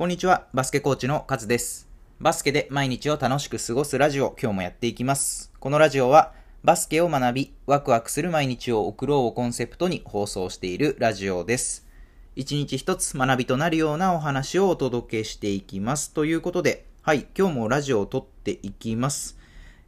こんにちは、バスケコーチのカズです。バスケで毎日を楽しく過ごすラジオ、今日もやっていきます。このラジオは、バスケを学び、ワクワクする毎日を送ろうをコンセプトに放送しているラジオです。一日一つ学びとなるようなお話をお届けしていきます。ということで、はい、今日もラジオを撮っていきます。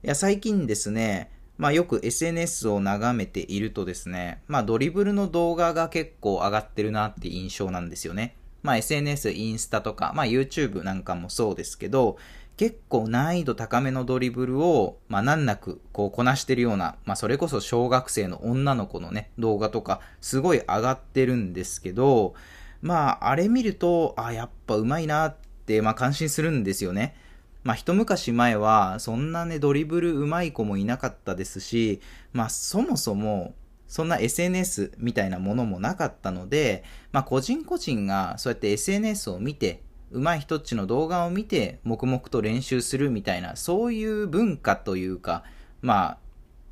いや、最近ですね、まあよく SNS を眺めているとですね、まあドリブルの動画が結構上がってるなって印象なんですよね。まあ SNS、インスタとか、まあ YouTube なんかもそうですけど、結構難易度高めのドリブルを、まあ難なくこうこなしてるような、まあそれこそ小学生の女の子のね、動画とか、すごい上がってるんですけど、まああれ見ると、あ、やっぱ上手いなって、まあ感心するんですよね。まあ一昔前は、そんなね、ドリブル上手い子もいなかったですし、まあそもそも、そんな SNS みたいなものもなかったので、まあ個人個人がそうやって SNS を見て、上手い人っちの動画を見て、黙々と練習するみたいな、そういう文化というか、まあ、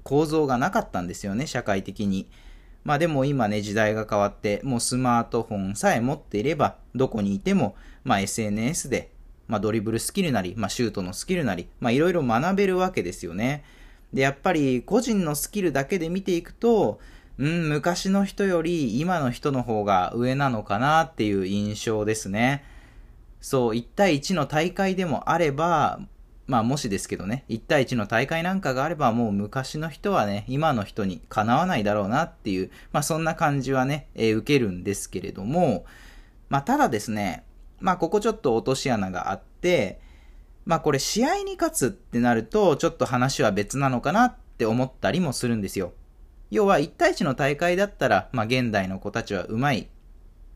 構造がなかったんですよね、社会的に。まあでも今ね、時代が変わって、もうスマートフォンさえ持っていれば、どこにいても、まあ SNS で、まあドリブルスキルなり、まあシュートのスキルなり、まあいろいろ学べるわけですよね。で、やっぱり個人のスキルだけで見ていくと、うん、昔の人より今の人の方が上なのかなっていう印象ですね。そう、1対1の大会でもあれば、まあもしですけどね、1対1の大会なんかがあればもう昔の人はね、今の人にかなわないだろうなっていう、まあそんな感じはね、えー受けるんですけれども、まあただですね、まあここちょっと落とし穴があって、まあこれ試合に勝つってなるとちょっと話は別なのかなって思ったりもするんですよ。要は1対1の大会だったら、まあ現代の子たちは上手い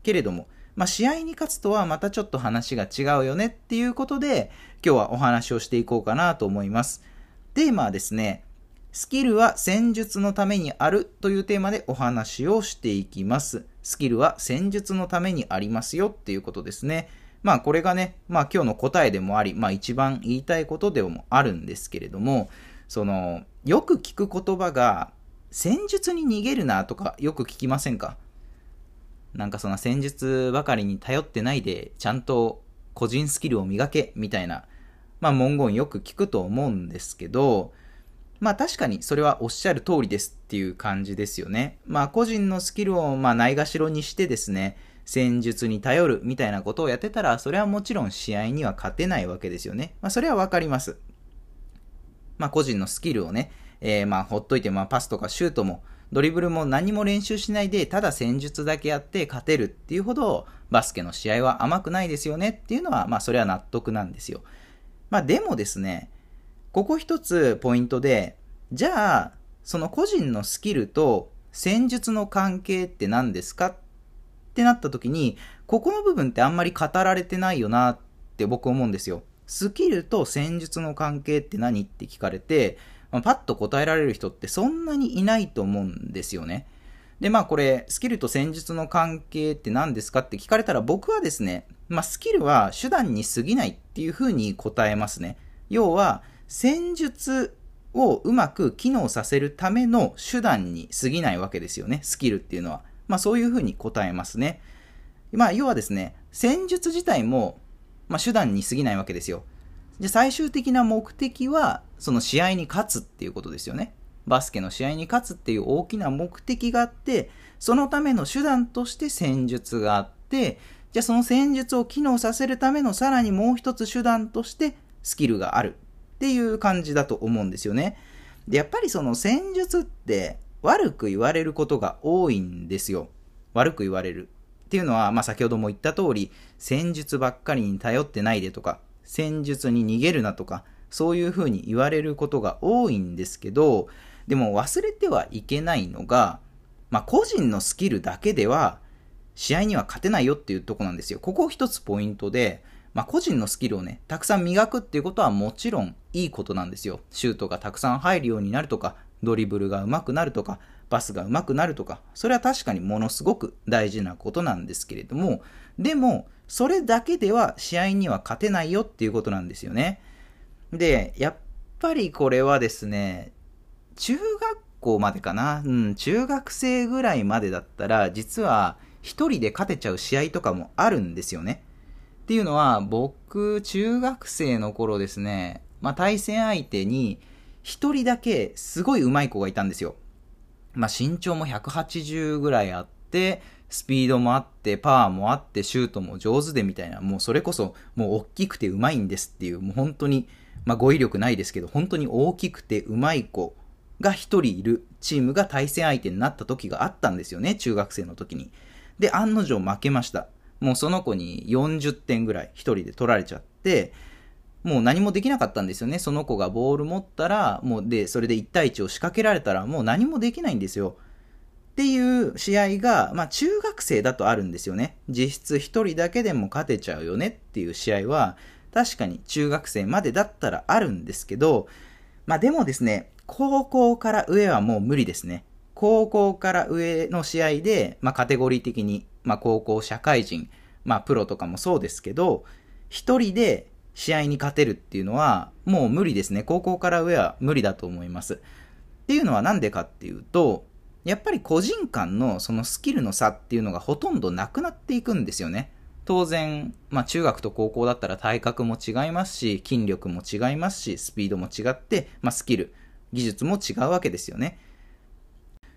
けれども、まあ、試合に勝つとはまたちょっと話が違うよねっていうことで、今日はお話をしていこうかなと思います。テーマはですね、スキルは戦術のためにあるというテーマでお話をしていきます。スキルは戦術のためにありますよっていうことですね。まあこれがね、まあ今日の答えでもあり、まあ一番言いたいことでもあるんですけれども、その、よく聞く言葉が、戦術に逃げるなとかよく聞きませんか？なんかその戦術ばかりに頼ってないで、ちゃんと個人スキルを磨け、みたいな、まあ文言よく聞くと思うんですけど、まあ確かにそれはおっしゃる通りですっていう感じですよね。まあ個人のスキルをまあないがしろにしてですね、戦術に頼るみたいなことをやってたら、それはもちろん試合には勝てないわけですよね。まあそれはわかります。まあ個人のスキルをね、えーまあほっといて、まあパスとかシュートも、ドリブルも何も練習しないで、ただ戦術だけやって勝てるっていうほど、バスケの試合は甘くないですよねっていうのは、まあそれは納得なんですよ。まあでもですね、ここ一つポイントで、じゃあ、その個人のスキルと戦術の関係って何ですかってなった時に、ここの部分ってあんまり語られてないよなって僕思うんですよ。スキルと戦術の関係って何って聞かれて、まあパッと答えられる人ってそんなにいないと思うんですよね。で、まあこれ、スキルと戦術の関係って何ですかって聞かれたら僕はですね、まあスキルは手段に過ぎないっていうふうに答えますね。要は、戦術をうまく機能させるための手段に過ぎないわけですよね、スキルっていうのは。まあそういうふうに答えますね。まあ要はですね、戦術自体も、まあ手段に過ぎないわけですよ。で、最終的な目的は、その試合に勝つっていうことですよね。バスケの試合に勝つっていう大きな目的があって、そのための手段として戦術があって、じゃあその戦術を機能させるためのさらにもう一つ手段としてスキルがあるっていう感じだと思うんですよね。で、やっぱりその戦術って悪く言われることが多いんですよ。悪く言われる。っていうのは、まあ先ほども言った通り、戦術ばっかりに頼ってないでとか、戦術に逃げるなとか、そういうふうに言われることが多いんですけど、でも忘れてはいけないのが、まあ個人のスキルだけでは、試合には勝てないよっていうとこなんですよ。ここ一つポイントで、まあ個人のスキルをね、たくさん磨くっていうことはもちろんいいことなんですよ。シュートがたくさん入るようになるとか、ドリブルが上手くなるとか、パスが上手くなるとか、それは確かにものすごく大事なことなんですけれども、でも、それだけでは試合には勝てないよっていうことなんですよね。で、やっぱりこれはですね、中学校までかな、うん、中学生ぐらいまでだったら、実は一人で勝てちゃう試合とかもあるんですよね。っていうのは、僕、中学生の頃ですね、まあ、対戦相手に、一人だけすごい上手い子がいたんですよ。まあ、身長も180ぐらいあって、スピードもあって、パワーもあって、シュートも上手でみたいな、もうそれこそ、もう大きくて上手いんですっていう、もう本当に、まあ、語彙力ないですけど、本当に大きくて上手い子が一人いるチームが対戦相手になった時があったんですよね、中学生の時に。で、案の定負けました。もうその子に40点ぐらい一人で取られちゃって、もう何もできなかったんですよね。その子がボール持ったら、もうで、それで1対1を仕掛けられたら、もう何もできないんですよ。っていう試合が、まあ中学生だとあるんですよね。実質1人だけでも勝てちゃうよねっていう試合は、確かに中学生までだったらあるんですけど、まあでもですね、高校から上はもう無理ですね。高校から上の試合で、まあカテゴリー的に、まあ高校社会人、まあプロとかもそうですけど、一人で試合に勝てるっていうのは、もう無理ですね。高校から上は無理だと思います。っていうのはなんでかっていうと、やっぱり個人間のそのスキルの差っていうのがほとんどなくなっていくんですよね。当然、まあ中学と高校だったら体格も違いますし、筋力も違いますし、スピードも違って、まあスキル、技術も違うわけですよね。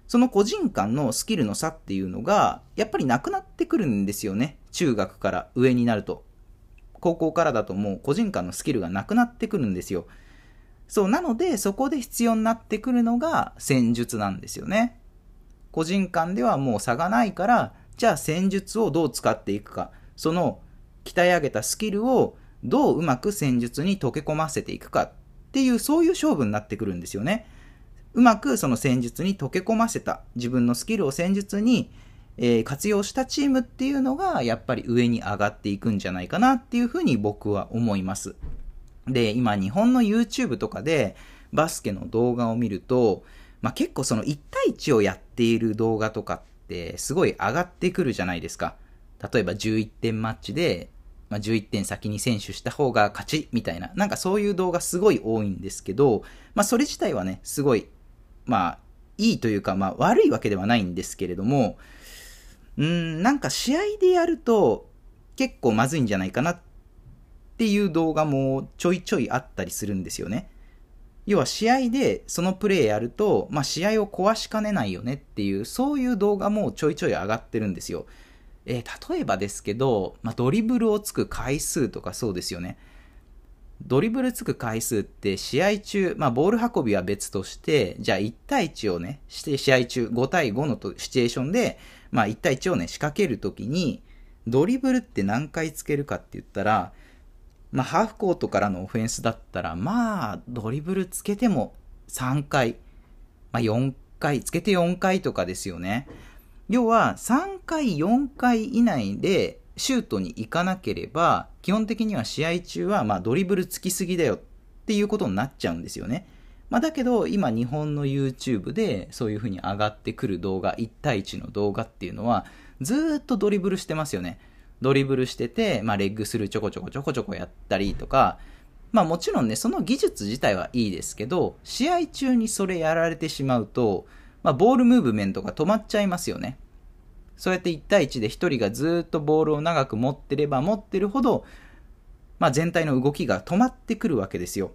その個人間のスキルの差っていうのが、やっぱりなくなってくるんですよね。中学から上になると。高校からだともう個人間のスキルがなくなってくるんですよ。そう、なのでそこで必要になってくるのが戦術なんですよね。個人間ではもう差がないから、じゃあ戦術をどう使っていくか、その鍛え上げたスキルをどううまく戦術に溶け込ませていくかっていう、そういう勝負になってくるんですよね。うまくその戦術に溶け込ませた、自分のスキルを戦術にえー、活用したチームっていうのが、やっぱり上に上がっていくんじゃないかなっていうふうに僕は思います。で、今日本の YouTube とかでバスケの動画を見ると、まあ、結構その1対1をやっている動画とかってすごい上がってくるじゃないですか。例えば11点マッチで、まあ、11点先に選手した方が勝ちみたいな、なんかそういう動画すごい多いんですけど、まあそれ自体はね、すごい、まあいいというか、まあ悪いわけではないんですけれども、うん、なんか試合でやると結構まずいんじゃないかなっていう動画もちょいちょいあったりするんですよね。要は試合でそのプレーやると、まあ、試合を壊しかねないよねっていう、そういう動画もちょいちょい上がってるんですよ。えー、例えばですけど、まあ、ドリブルをつく回数とかそうですよね。ドリブルつく回数って試合中、まあ、ボール運びは別として、じゃあ1対1をね、して試合中5対5のシチュエーションで、まあ1対1をね、仕掛けるときに、ドリブルって何回つけるかって言ったら、まあハーフコートからのオフェンスだったら、まあドリブルつけても3回、まあ4回、つけて4回とかですよね。要は3回、4回以内でシュートに行かなければ、基本的には試合中はまドリブルつきすぎだよっていうことになっちゃうんですよね。まあ、だけど、今日本の YouTube でそういう風に上がってくる動画、1対1の動画っていうのは、ずっとドリブルしてますよね。ドリブルしてて、まあ、レッグスルーちょこちょこちょこちょこやったりとか、まあもちろんね、その技術自体はいいですけど、試合中にそれやられてしまうと、まあボールムーブメントが止まっちゃいますよね。そうやって1対1で1人がずっとボールを長く持ってれば持ってるほど、まあ全体の動きが止まってくるわけですよ。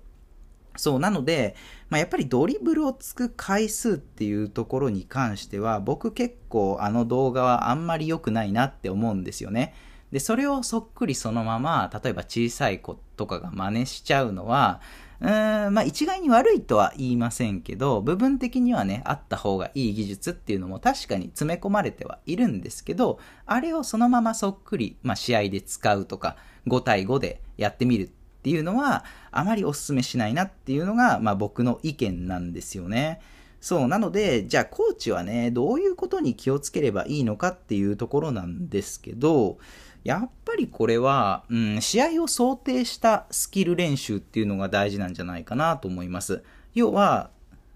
そう、なので、まあ、やっぱりドリブルをつく回数っていうところに関しては、僕結構あの動画はあんまり良くないなって思うんですよね。で、それをそっくりそのまま、例えば小さい子とかが真似しちゃうのは、うーん、まあ一概に悪いとは言いませんけど、部分的にはね、あった方がいい技術っていうのも確かに詰め込まれてはいるんですけど、あれをそのままそっくり、まあ試合で使うとか、5対5でやってみるっていうのは、あまりお勧めしないなっていうのが、まあ僕の意見なんですよね。そう、なので、じゃあコーチはね、どういうことに気をつければいいのかっていうところなんですけど、やっぱりこれは、うん、試合を想定したスキル練習っていうのが大事なんじゃないかなと思います。要は、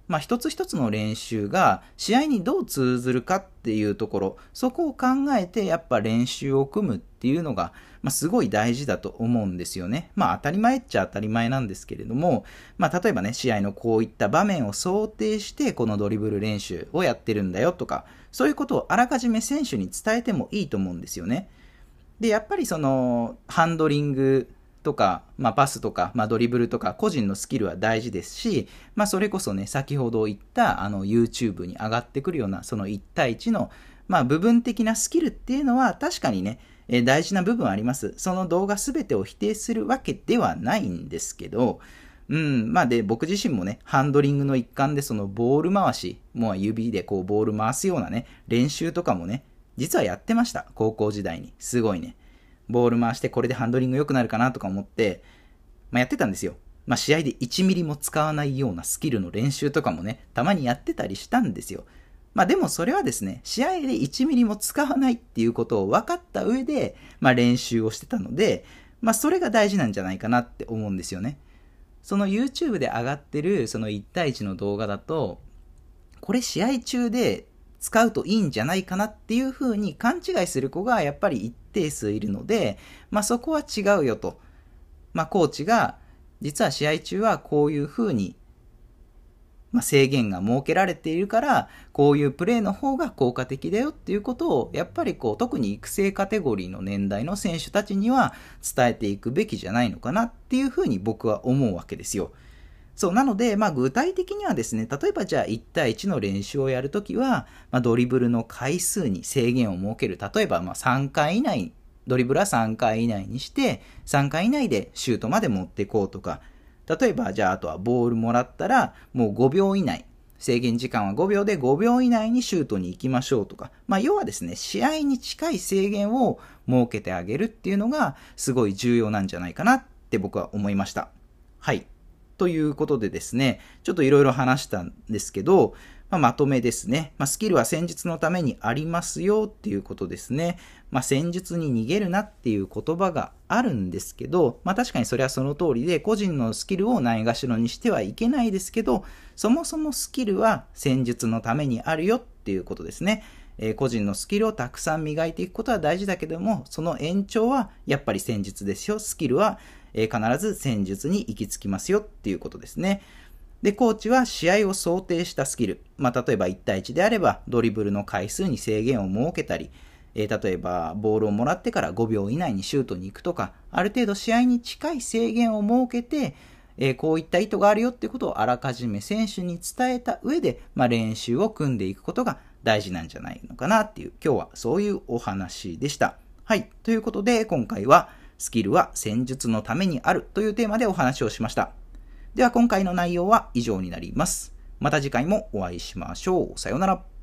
まあ、一つ一つの練習が試合にどう通ずるかっていうところ、そこを考えてやっぱ練習を組むっていうのが、まあ、すごい大事だと思うんですよね。まあ、当たり前っちゃ当たり前なんですけれども、まあ、例えばね、試合のこういった場面を想定して、このドリブル練習をやってるんだよとか、そういうことをあらかじめ選手に伝えてもいいと思うんですよね。で、やっぱりその、ハンドリングとか、まあ、パスとか、まあ、ドリブルとか、個人のスキルは大事ですし、まあ、それこそね、先ほど言った、あの、YouTube に上がってくるような、その1対1の、まあ、部分的なスキルっていうのは、確かにね、え大事な部分あります。その動画全てを否定するわけではないんですけど、うん、まあで、僕自身もね、ハンドリングの一環でそのボール回し、もう指でこうボール回すようなね、練習とかもね、実はやってました。高校時代に。すごいね。ボール回してこれでハンドリング良くなるかなとか思って、まあ、やってたんですよ。まあ、試合で1ミリも使わないようなスキルの練習とかもね、たまにやってたりしたんですよ。まあでもそれはですね、試合で1ミリも使わないっていうことを分かった上で、まあ練習をしてたので、まあそれが大事なんじゃないかなって思うんですよね。その YouTube で上がってるその1対1の動画だと、これ試合中で使うといいんじゃないかなっていうふうに勘違いする子がやっぱり一定数いるので、まあそこは違うよと。まあコーチが実は試合中はこういうふうにまあ、制限が設けられているから、こういうプレーの方が効果的だよっていうことを、やっぱりこう、特に育成カテゴリーの年代の選手たちには伝えていくべきじゃないのかなっていうふうに僕は思うわけですよ。そう、なので、まあ具体的にはですね、例えばじゃあ1対1の練習をやるときは、まあ、ドリブルの回数に制限を設ける。例えばまあ3回以内、ドリブルは3回以内にして、3回以内でシュートまで持っていこうとか、例えば、じゃあ、あとはボールもらったら、もう5秒以内、制限時間は5秒で5秒以内にシュートに行きましょうとか、まあ、要はですね、試合に近い制限を設けてあげるっていうのが、すごい重要なんじゃないかなって僕は思いました。はい。ということでですね、ちょっといろいろ話したんですけど、まあ、まとめですね。まあ、スキルは戦術のためにありますよっていうことですね。まあ、戦術に逃げるなっていう言葉があるんですけど、まあ、確かにそれはその通りで、個人のスキルをないがしろにしてはいけないですけど、そもそもスキルは戦術のためにあるよっていうことですね。えー、個人のスキルをたくさん磨いていくことは大事だけども、その延長はやっぱり戦術ですよ。スキルは、えー、必ず戦術に行き着きますよっていうことですね。で、コーチは試合を想定したスキル。まあ、例えば1対1であれば、ドリブルの回数に制限を設けたり、えー、例えば、ボールをもらってから5秒以内にシュートに行くとか、ある程度試合に近い制限を設けて、えー、こういった意図があるよってことをあらかじめ選手に伝えた上で、まあ、練習を組んでいくことが大事なんじゃないのかなっていう、今日はそういうお話でした。はい。ということで、今回は、スキルは戦術のためにあるというテーマでお話をしました。では今回の内容は以上になります。また次回もお会いしましょう。さようなら。